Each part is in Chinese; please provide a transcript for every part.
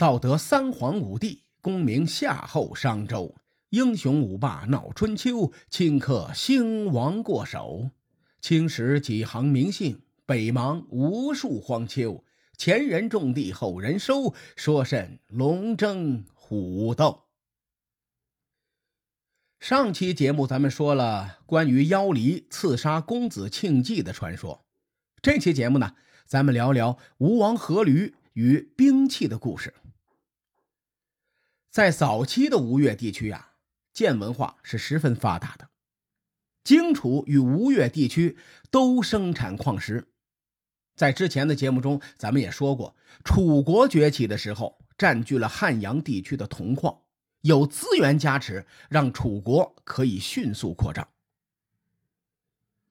道德三皇五帝，功名夏后商周，英雄五霸闹春秋，顷刻兴亡过手。青史几行名姓，北邙无数荒丘。前人种地，后人收，说甚龙争虎斗？上期节目咱们说了关于妖离刺杀公子庆忌的传说，这期节目呢，咱们聊聊吴王阖闾与兵器的故事。在早期的吴越地区啊，剑文化是十分发达的。荆楚与吴越地区都生产矿石。在之前的节目中，咱们也说过，楚国崛起的时候，占据了汉阳地区的铜矿，有资源加持，让楚国可以迅速扩张。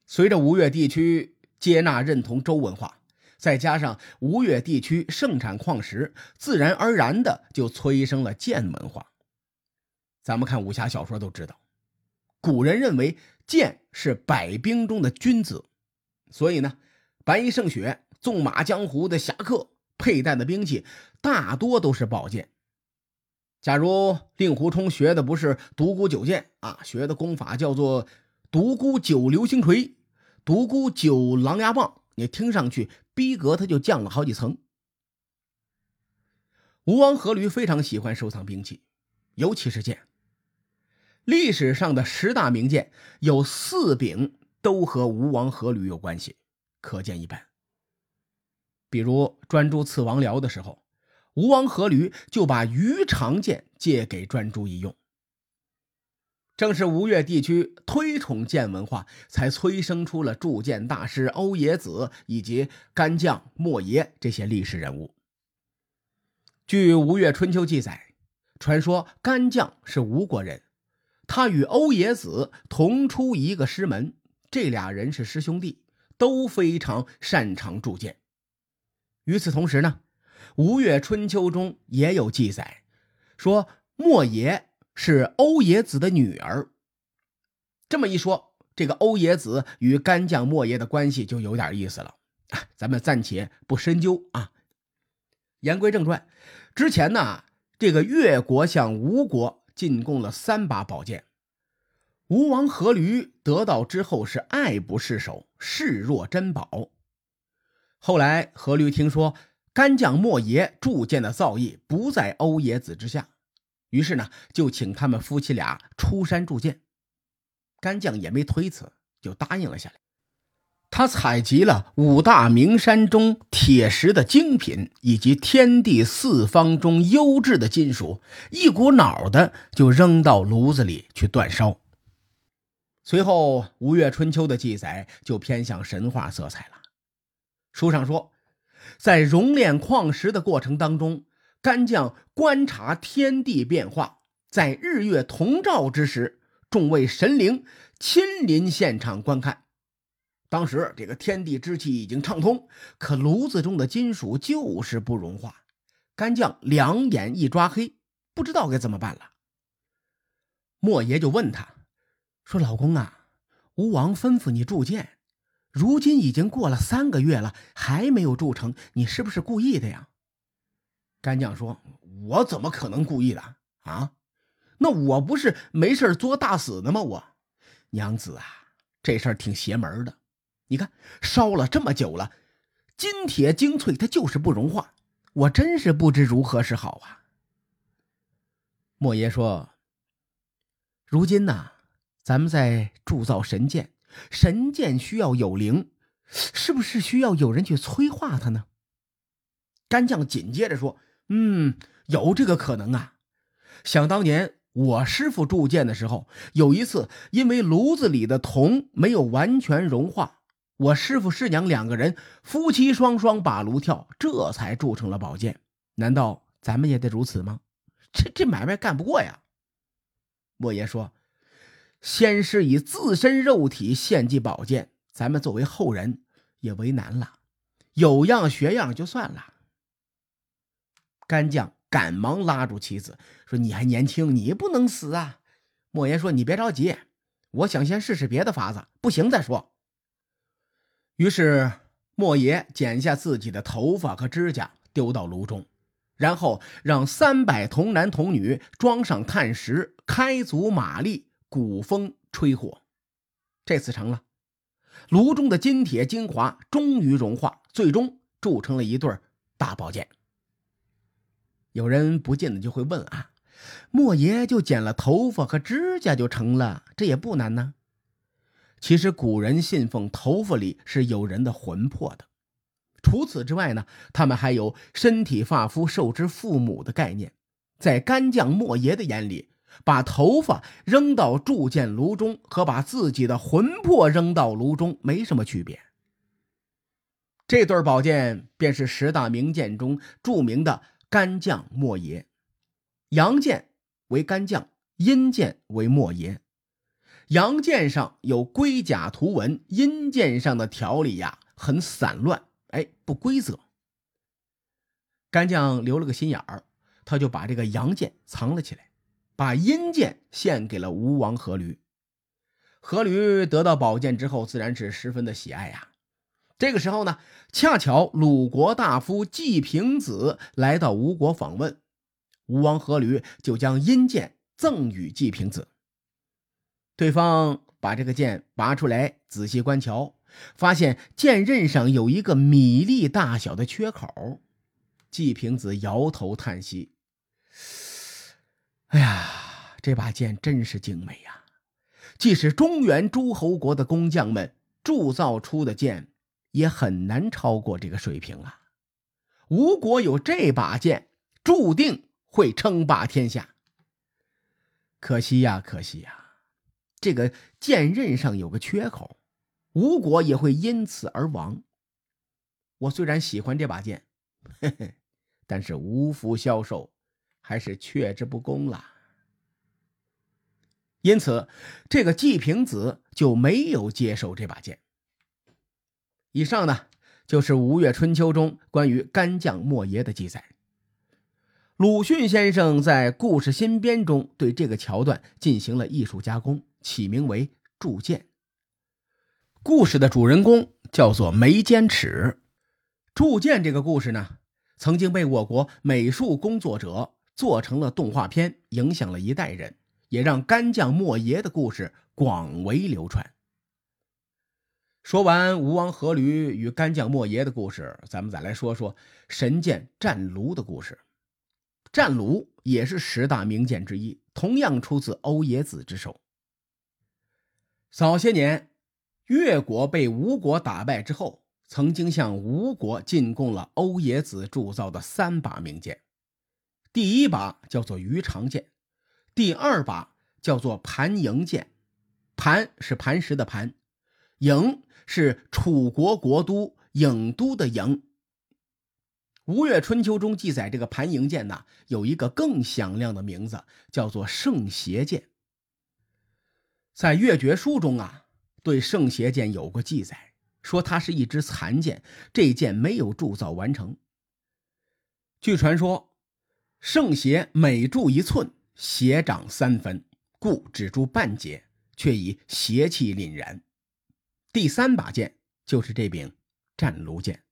随着吴越地区接纳认同周文化。再加上吴越地区盛产矿石，自然而然的就催生了剑文化。咱们看武侠小说都知道，古人认为剑是百兵中的君子，所以呢，白衣胜雪、纵马江湖的侠客佩戴的兵器大多都是宝剑。假如令狐冲学的不是独孤九剑啊，学的功法叫做独孤九流星锤、独孤九狼牙棒，你听上去。逼格他就降了好几层。吴王阖闾非常喜欢收藏兵器，尤其是剑。历史上的十大名剑有四柄都和吴王阖闾有关系，可见一斑。比如专诸刺王僚的时候，吴王阖闾就把鱼肠剑借给专诸一用。正是吴越地区推崇剑文化，才催生出了铸剑大师欧冶子以及干将莫邪这些历史人物。据《吴越春秋》记载，传说干将是吴国人，他与欧冶子同出一个师门，这俩人是师兄弟，都非常擅长铸剑。与此同时呢，《吴越春秋》中也有记载，说莫邪。是欧冶子的女儿。这么一说，这个欧冶子与干将莫邪的关系就有点意思了。咱们暂且不深究啊。言归正传，之前呢，这个越国向吴国进贡了三把宝剑，吴王阖闾得到之后是爱不释手，视若珍宝。后来阖闾听说干将莫邪铸剑的造诣不在欧冶子之下。于是呢，就请他们夫妻俩出山铸剑。干将也没推辞，就答应了下来。他采集了五大名山中铁石的精品，以及天地四方中优质的金属，一股脑的就扔到炉子里去煅烧。随后，《吴越春秋》的记载就偏向神话色彩了。书上说，在熔炼矿石的过程当中。干将观察天地变化，在日月同照之时，众位神灵亲临现场观看。当时这个天地之气已经畅通，可炉子中的金属就是不融化。干将两眼一抓黑，不知道该怎么办了。莫爷就问他说：“老公啊，吴王吩咐你铸剑，如今已经过了三个月了，还没有铸成，你是不是故意的呀？”干将说：“我怎么可能故意的啊？那我不是没事作大死的吗？我娘子啊，这事儿挺邪门的。你看烧了这么久了，金铁精粹，它就是不融化。我真是不知如何是好啊。”莫爷说：“如今呢，咱们在铸造神剑，神剑需要有灵，是不是需要有人去催化它呢？”干将紧接着说。嗯，有这个可能啊。想当年我师傅铸剑的时候，有一次因为炉子里的铜没有完全融化，我师傅师娘两个人夫妻双双把炉跳，这才铸成了宝剑。难道咱们也得如此吗？这这买卖干不过呀。莫爷说：“先师以自身肉体献祭宝剑，咱们作为后人也为难了，有样学样就算了。”干将赶忙拉住妻子说：“你还年轻，你不能死啊！”莫言说：“你别着急，我想先试试别的法子，不行再说。”于是莫邪剪下自己的头发和指甲丢到炉中，然后让三百童男童女装上炭石，开足马力，鼓风吹火。这次成了，炉中的金铁精华终于融化，最终铸成了一对大宝剑。有人不禁的就会问啊，莫爷就剪了头发和指甲就成了，这也不难呢。其实古人信奉头发里是有人的魂魄的。除此之外呢，他们还有身体发肤受之父母的概念。在干将莫邪的眼里，把头发扔到铸剑炉中和把自己的魂魄扔到炉中没什么区别。这对宝剑便是十大名剑中著名的干将莫邪，阳剑为干将，阴剑为莫邪。阳剑上有龟甲图文，阴剑上的条理呀很散乱。哎，不规则。干将留了个心眼儿，他就把这个阳剑藏了起来，把阴剑献给了吴王阖闾。阖闾得到宝剑之后，自然是十分的喜爱呀。这个时候呢，恰巧鲁国大夫季平子来到吴国访问，吴王阖闾就将阴剑赠与季平子。对方把这个剑拔出来，仔细观瞧。发现剑刃上有一个米粒大小的缺口，季平子摇头叹息：“哎呀，这把剑真是精美呀！即使中原诸侯国的工匠们铸造出的剑，也很难超过这个水平啊！吴国有这把剑，注定会称霸天下。可惜呀，可惜呀，这个剑刃上有个缺口。”吴国也会因此而亡。我虽然喜欢这把剑，嘿嘿，但是无福消受，还是却之不恭了。因此，这个季平子就没有接受这把剑。以上呢，就是《吴越春秋》中关于干将莫邪的记载。鲁迅先生在《故事新编》中对这个桥段进行了艺术加工，起名为《铸剑》。故事的主人公叫做眉间尺，铸剑这个故事呢，曾经被我国美术工作者做成了动画片，影响了一代人，也让干将莫邪的故事广为流传。说完吴王阖闾与干将莫邪的故事，咱们再来说说神剑战卢的故事。战卢也是十大名剑之一，同样出自欧冶子之手。早些年。越国被吴国打败之后，曾经向吴国进贡了欧冶子铸造的三把名剑。第一把叫做鱼肠剑，第二把叫做盘营剑。盘是磐石的盘，营是楚国国都郢都的郢。《吴越春秋》中记载，这个盘营剑呢，有一个更响亮的名字，叫做圣邪剑。在《越绝书》中啊。对圣邪剑有过记载，说它是一支残剑，这剑没有铸造完成。据传说，圣邪每铸一寸，邪长三分，故只铸半截，却以邪气凛然。第三把剑就是这柄战卢剑。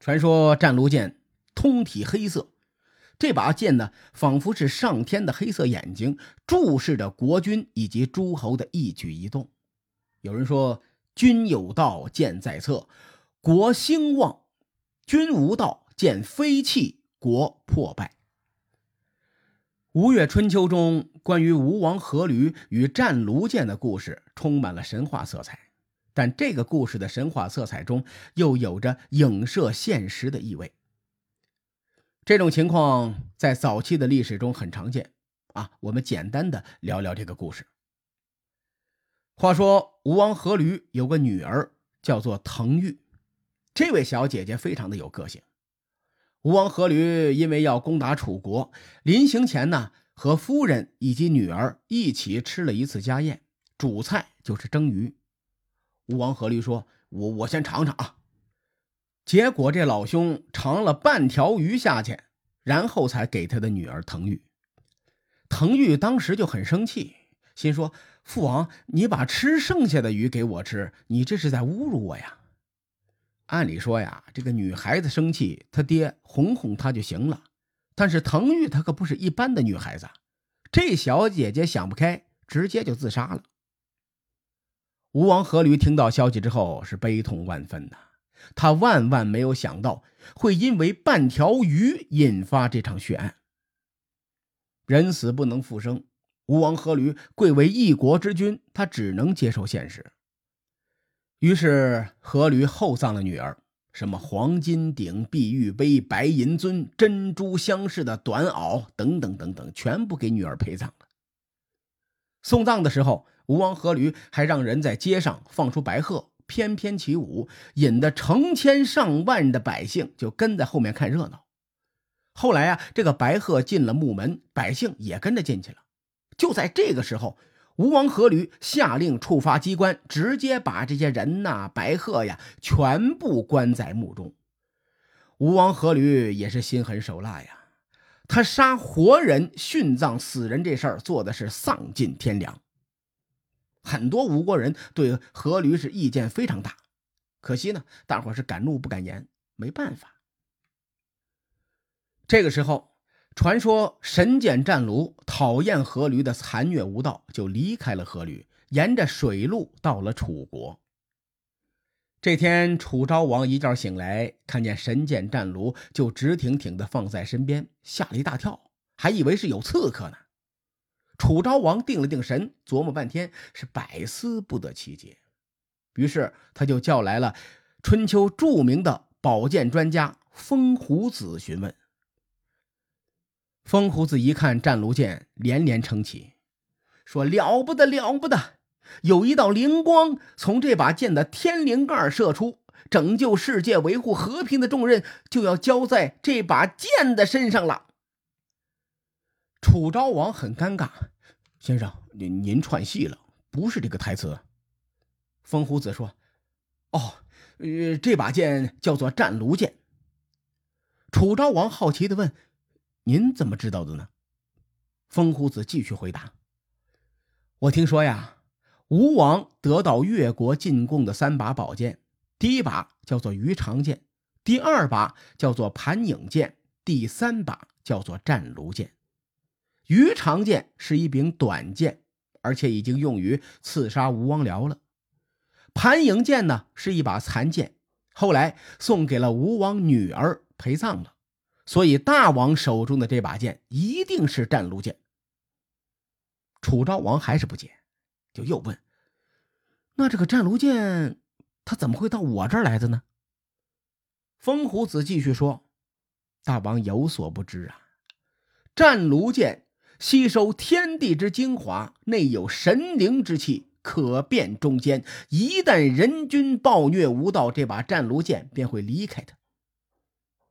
传说战卢剑通体黑色，这把剑呢，仿佛是上天的黑色眼睛，注视着国君以及诸侯的一举一动。有人说：“君有道，剑在侧，国兴旺；君无道，剑飞弃，国破败。”《吴越春秋》中关于吴王阖闾与战卢剑的故事，充满了神话色彩。但这个故事的神话色彩中，又有着影射现实的意味。这种情况在早期的历史中很常见。啊，我们简单的聊聊这个故事。话说吴王阖闾有个女儿叫做滕玉，这位小姐姐非常的有个性。吴王阖闾因为要攻打楚国，临行前呢，和夫人以及女儿一起吃了一次家宴，主菜就是蒸鱼。吴王阖闾说：“我我先尝尝啊。”结果这老兄尝了半条鱼下去，然后才给他的女儿滕玉。滕玉当时就很生气。心说：“父王，你把吃剩下的鱼给我吃，你这是在侮辱我呀！”按理说呀，这个女孩子生气，她爹哄哄她就行了。但是滕玉她可不是一般的女孩子，这小姐姐想不开，直接就自杀了。吴王阖闾听到消息之后是悲痛万分呐，他万万没有想到会因为半条鱼引发这场血案。人死不能复生，吴王阖闾贵为一国之君，他只能接受现实。于是阖闾厚葬了女儿，什么黄金鼎、碧玉杯、白银尊、珍珠镶饰的短袄等等等等，全部给女儿陪葬了。送葬的时候。吴王阖闾还让人在街上放出白鹤，翩翩起舞，引得成千上万的百姓就跟在后面看热闹。后来啊，这个白鹤进了墓门，百姓也跟着进去了。就在这个时候，吴王阖闾下令触发机关，直接把这些人呐、白鹤呀全部关在墓中。吴王阖闾也是心狠手辣呀，他杀活人、殉葬死人这事儿做的是丧尽天良。很多吴国人对阖闾是意见非常大，可惜呢，大伙是敢怒不敢言，没办法。这个时候，传说神剑战卢讨厌阖闾的残虐无道，就离开了阖闾，沿着水路到了楚国。这天，楚昭王一觉醒来，看见神剑战卢就直挺挺的放在身边，吓了一大跳，还以为是有刺客呢。楚昭王定了定神，琢磨半天，是百思不得其解。于是他就叫来了春秋著名的宝剑专家风胡子询问。风胡子一看战卢剑，连连称奇，说：“了不得，了不得！有一道灵光从这把剑的天灵盖射出，拯救世界、维护和平的重任就要交在这把剑的身上了。”楚昭王很尴尬。先生，您您串戏了，不是这个台词。风胡子说：“哦，呃，这把剑叫做战卢剑。”楚昭王好奇的问：“您怎么知道的呢？”风胡子继续回答：“我听说呀，吴王得到越国进贡的三把宝剑，第一把叫做鱼肠剑，第二把叫做盘影剑，第三把叫做战卢剑。”鱼肠剑是一柄短剑，而且已经用于刺杀吴王僚了。盘影剑呢，是一把残剑，后来送给了吴王女儿陪葬了。所以大王手中的这把剑一定是战卢剑。楚昭王还是不解，就又问：“那这个战卢剑，他怎么会到我这儿来的呢？”风胡子继续说：“大王有所不知啊，战卢剑。”吸收天地之精华，内有神灵之气，可辨中间。一旦人君暴虐无道，这把战卢剑便会离开他。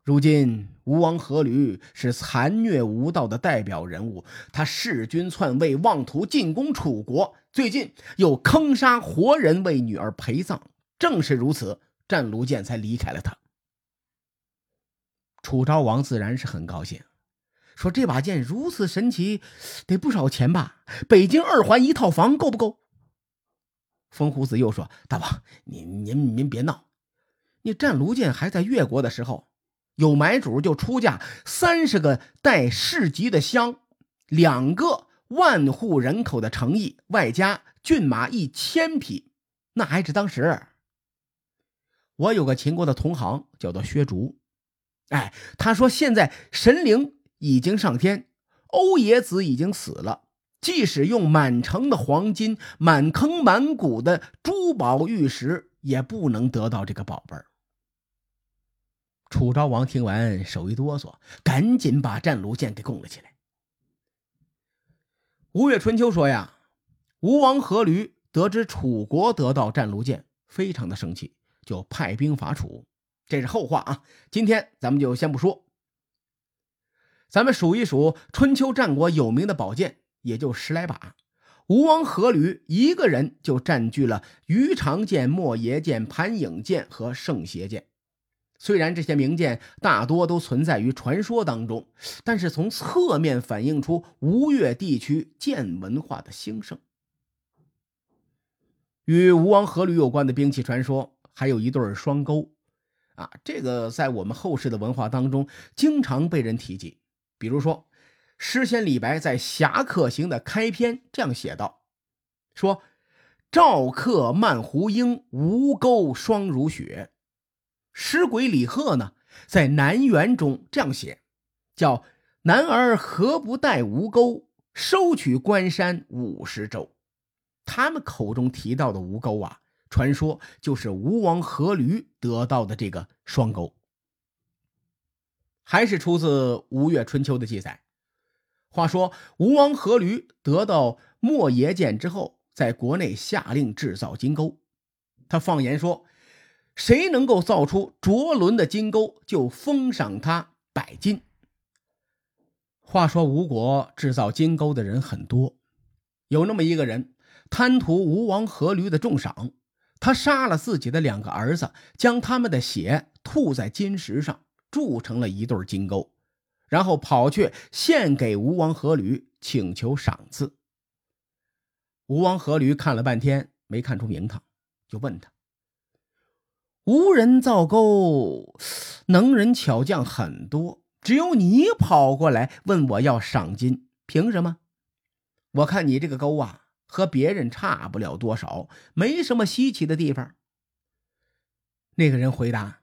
如今吴王阖闾是残虐无道的代表人物，他弑君篡位，妄图进攻楚国，最近又坑杀活人为女儿陪葬。正是如此，战卢剑才离开了他。楚昭王自然是很高兴。说这把剑如此神奇，得不少钱吧？北京二环一套房够不够？风胡子又说：“大王，您您您别闹，你战卢剑还在越国的时候，有买主就出价三十个带市级的乡，两个万户人口的城邑，外加骏马一千匹，那还是当时。我有个秦国的同行，叫做薛竹，哎，他说现在神灵。”已经上天，欧冶子已经死了。即使用满城的黄金、满坑满谷的珠宝玉石，也不能得到这个宝贝儿。楚昭王听完，手一哆嗦，赶紧把战卢剑给供了起来。吴越春秋说呀，吴王阖闾得知楚国得到战卢剑，非常的生气，就派兵伐楚。这是后话啊，今天咱们就先不说。咱们数一数春秋战国有名的宝剑，也就十来把。吴王阖闾一个人就占据了鱼肠剑、莫邪剑、盘影剑和圣邪剑。虽然这些名剑大多都存在于传说当中，但是从侧面反映出吴越地区剑文化的兴盛。与吴王阖闾有关的兵器传说，还有一对双钩。啊，这个在我们后世的文化当中经常被人提及。比如说，诗仙李白在《侠客行》的开篇这样写道：“说赵客漫胡缨，吴钩霜如雪。”诗鬼李贺呢，在《南园》中这样写，叫“男儿何不带吴钩，收取关山五十州。”他们口中提到的吴钩啊，传说就是吴王阖闾得到的这个双钩，还是出自《吴越春秋》的记载。话说吴王阖闾得到莫邪剑之后，在国内下令制造金钩，他放言说。谁能够造出卓伦的金钩，就封赏他百金。话说吴国制造金钩的人很多，有那么一个人贪图吴王阖闾的重赏，他杀了自己的两个儿子，将他们的血吐在金石上，铸成了一对金钩，然后跑去献给吴王阖闾，请求赏赐。吴王阖闾看了半天，没看出名堂，就问他。无人造钩，能人巧匠很多，只有你跑过来问我要赏金，凭什么？我看你这个钩啊，和别人差不了多少，没什么稀奇的地方。那个人回答：“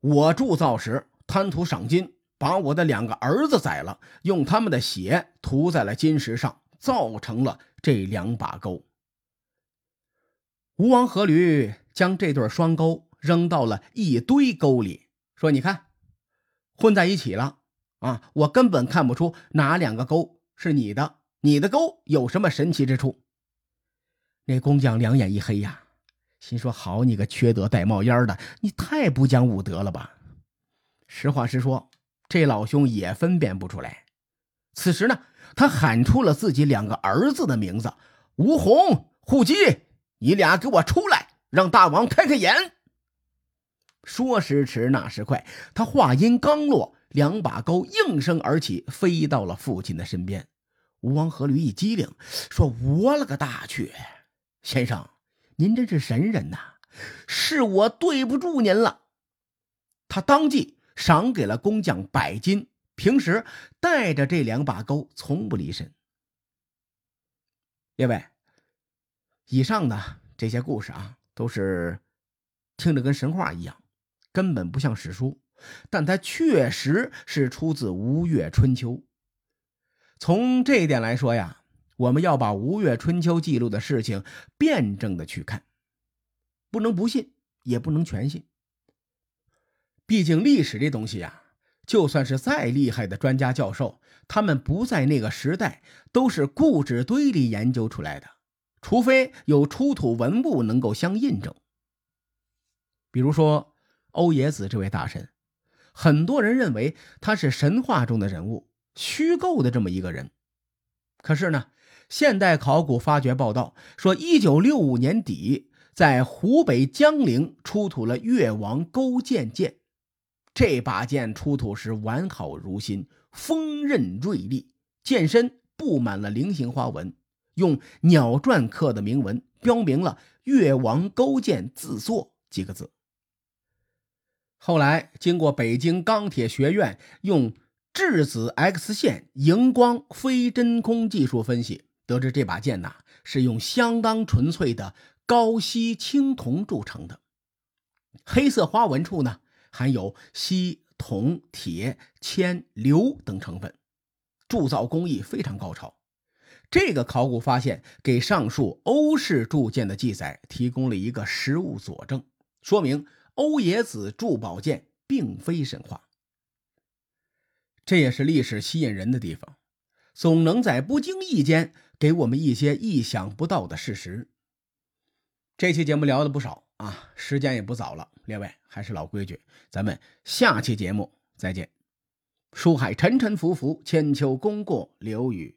我铸造时贪图赏金，把我的两个儿子宰了，用他们的血涂在了金石上，造成了这两把钩。”吴王阖闾。将这对双钩扔到了一堆钩里，说：“你看，混在一起了啊！我根本看不出哪两个钩是你的，你的钩有什么神奇之处？”那工匠两眼一黑呀，心说：“好你个缺德带冒烟的，你太不讲武德了吧！”实话实说，这老兄也分辨不出来。此时呢，他喊出了自己两个儿子的名字：“吴红、护基，你俩给我出来！”让大王开开眼。说时迟，那时快，他话音刚落，两把钩应声而起，飞到了父亲的身边。吴王阖闾一激灵，说：“我了个大去！先生，您真是神人呐！是我对不住您了。”他当即赏给了工匠百金，平时带着这两把钩，从不离身。列位，以上呢这些故事啊。都是听着跟神话一样，根本不像史书，但它确实是出自《吴越春秋》。从这一点来说呀，我们要把《吴越春秋》记录的事情辩证的去看，不能不信，也不能全信。毕竟历史这东西呀，就算是再厉害的专家教授，他们不在那个时代，都是故纸堆里研究出来的。除非有出土文物能够相印证，比如说欧冶子这位大神，很多人认为他是神话中的人物，虚构的这么一个人。可是呢，现代考古发掘报道说，一九六五年底在湖北江陵出土了越王勾践剑，这把剑出土时完好如新，锋刃锐利，剑身布满了菱形花纹。用鸟篆刻的铭文，标明了“越王勾践自作”几个字。后来经过北京钢铁学院用质子 X 线荧光非真空技术分析，得知这把剑呐是用相当纯粹的高锡青铜铸成的，黑色花纹处呢含有锡、铜、铁、铅、硫等成分，铸造工艺非常高超。这个考古发现给上述欧式铸剑的记载提供了一个实物佐证，说明欧冶子铸宝剑并非神话。这也是历史吸引人的地方，总能在不经意间给我们一些意想不到的事实。这期节目聊的不少啊，时间也不早了，列位还是老规矩，咱们下期节目再见。书海沉沉浮浮，千秋功过留与。